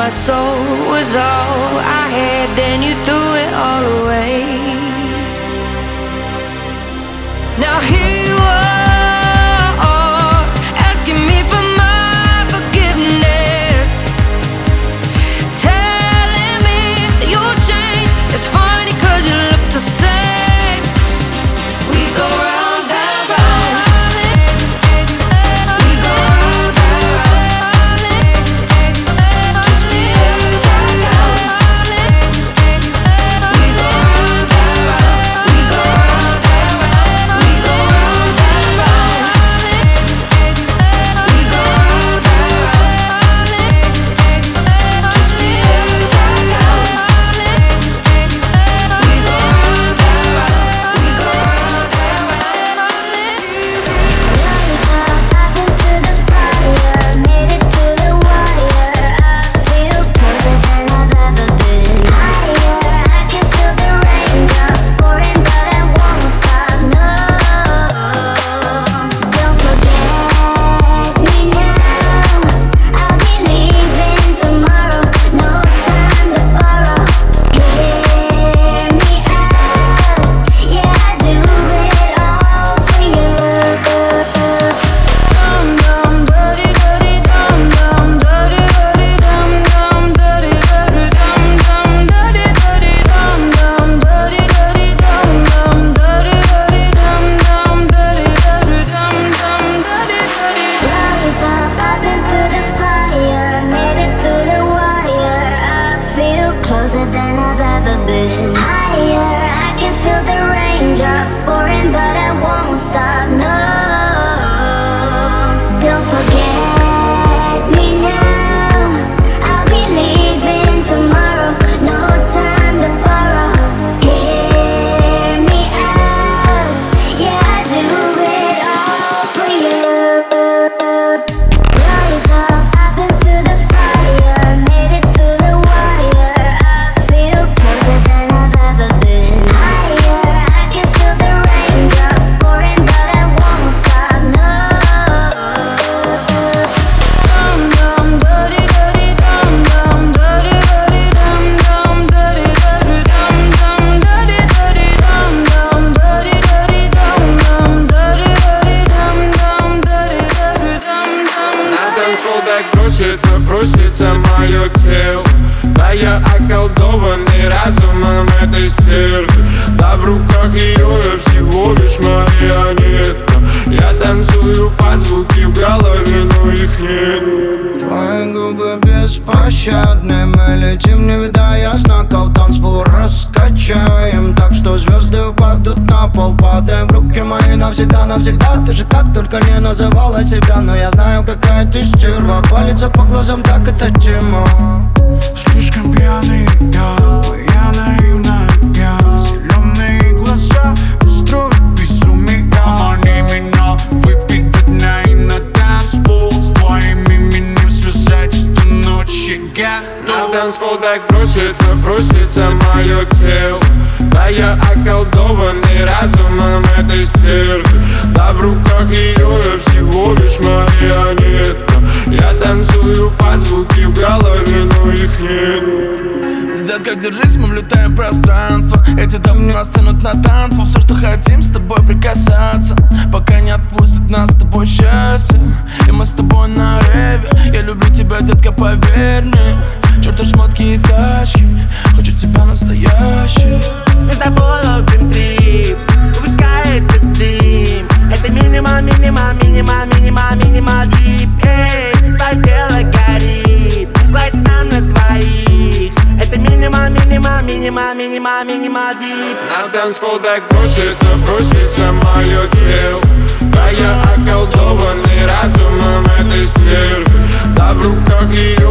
my soul was all I had, then you threw it all away. Мое тело Да я околдованный разумом этой стервы Да в руках ее всего лишь марионетка Я танцую под звуки в голове, но их нет. Твои губы беспощадны Мы летим, не видая знаков Танцпол раскачаем Так что звезды упадут на пол Падаем в руки мои навсегда, навсегда. Ты же как только не называла себя Но я знаю, какая ты стерва. Палится по глазам, так это тема Слишком пьяный я, танцпол так просится, просится мое тело. Да я околдованный разумом этой стервы Да в руках ее я всего лишь марионетка Я танцую под звуки в голове, но их нет. Детка, держись, мы влетаем в пространство. Эти дамы нас тянут на танцпол. Все, что хотим, с тобой прикасаться. Пока не отпустит нас с тобой счастье. И мы с тобой на реве. Я люблю тебя, детка, поверь мне. Черту шмотки и тачки. Хочу тебя настоящий Мы с минимал, минимал, дип. На танцпол так просится, просится мое тело. Да я околдованный разумом этой стервы Да в руках ее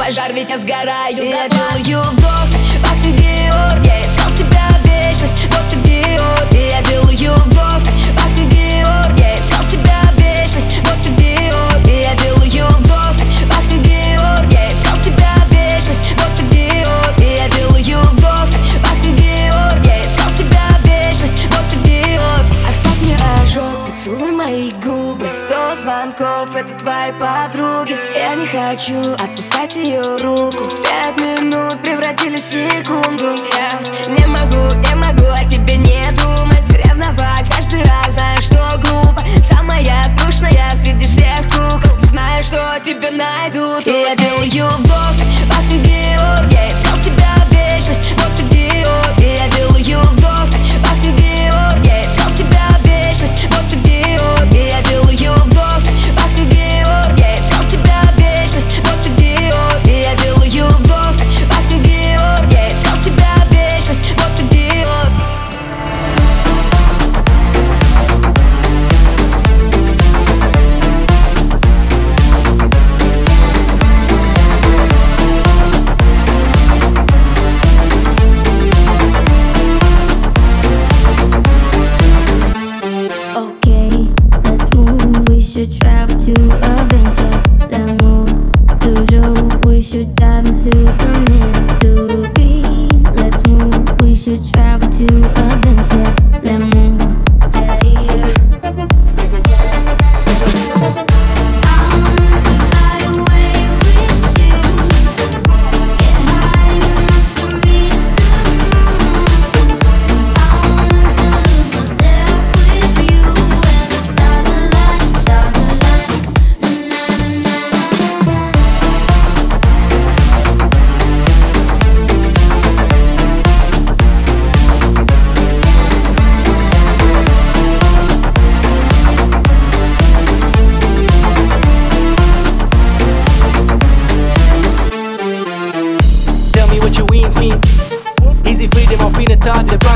пожар, ведь я сгораю я делаю вдох, пахнет Диор Я искал тебя вечность, вот ты Диор И я делаю вдох, губы Сто звонков, это твои подруги. Я не хочу отпускать ее руку. Пять минут превратились в секунду. Я не могу, не могу о тебе не думать. Ревновать каждый раз, знаю, что глупо. Самая трушная среди всех кукол. Знаю, что тебя найдут. И я делаю вдох, пахнет Диор Я искал тебя вечность, вот ты Диор И я делаю вдох,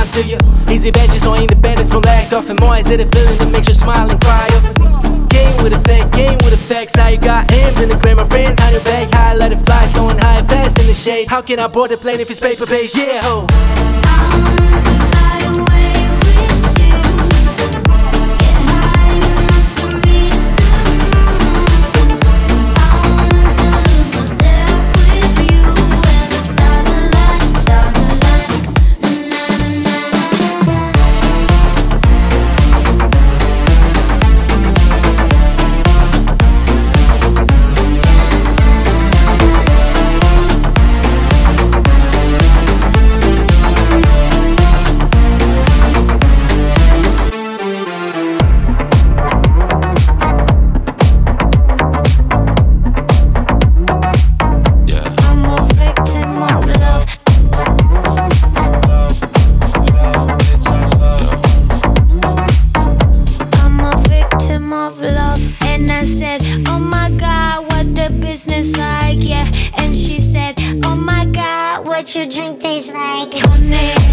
runs to you? Easy badges or independence from lack of and more. Is it a feeling that makes you smile and cry? Game with effect, game with effects. How you got hands in the grammar friends On your back, high let it fly Snowing high fast in the shade. How can I board the plane if it's paper based? Yeah, ho you drink tastes like honey.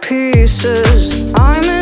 pieces. I'm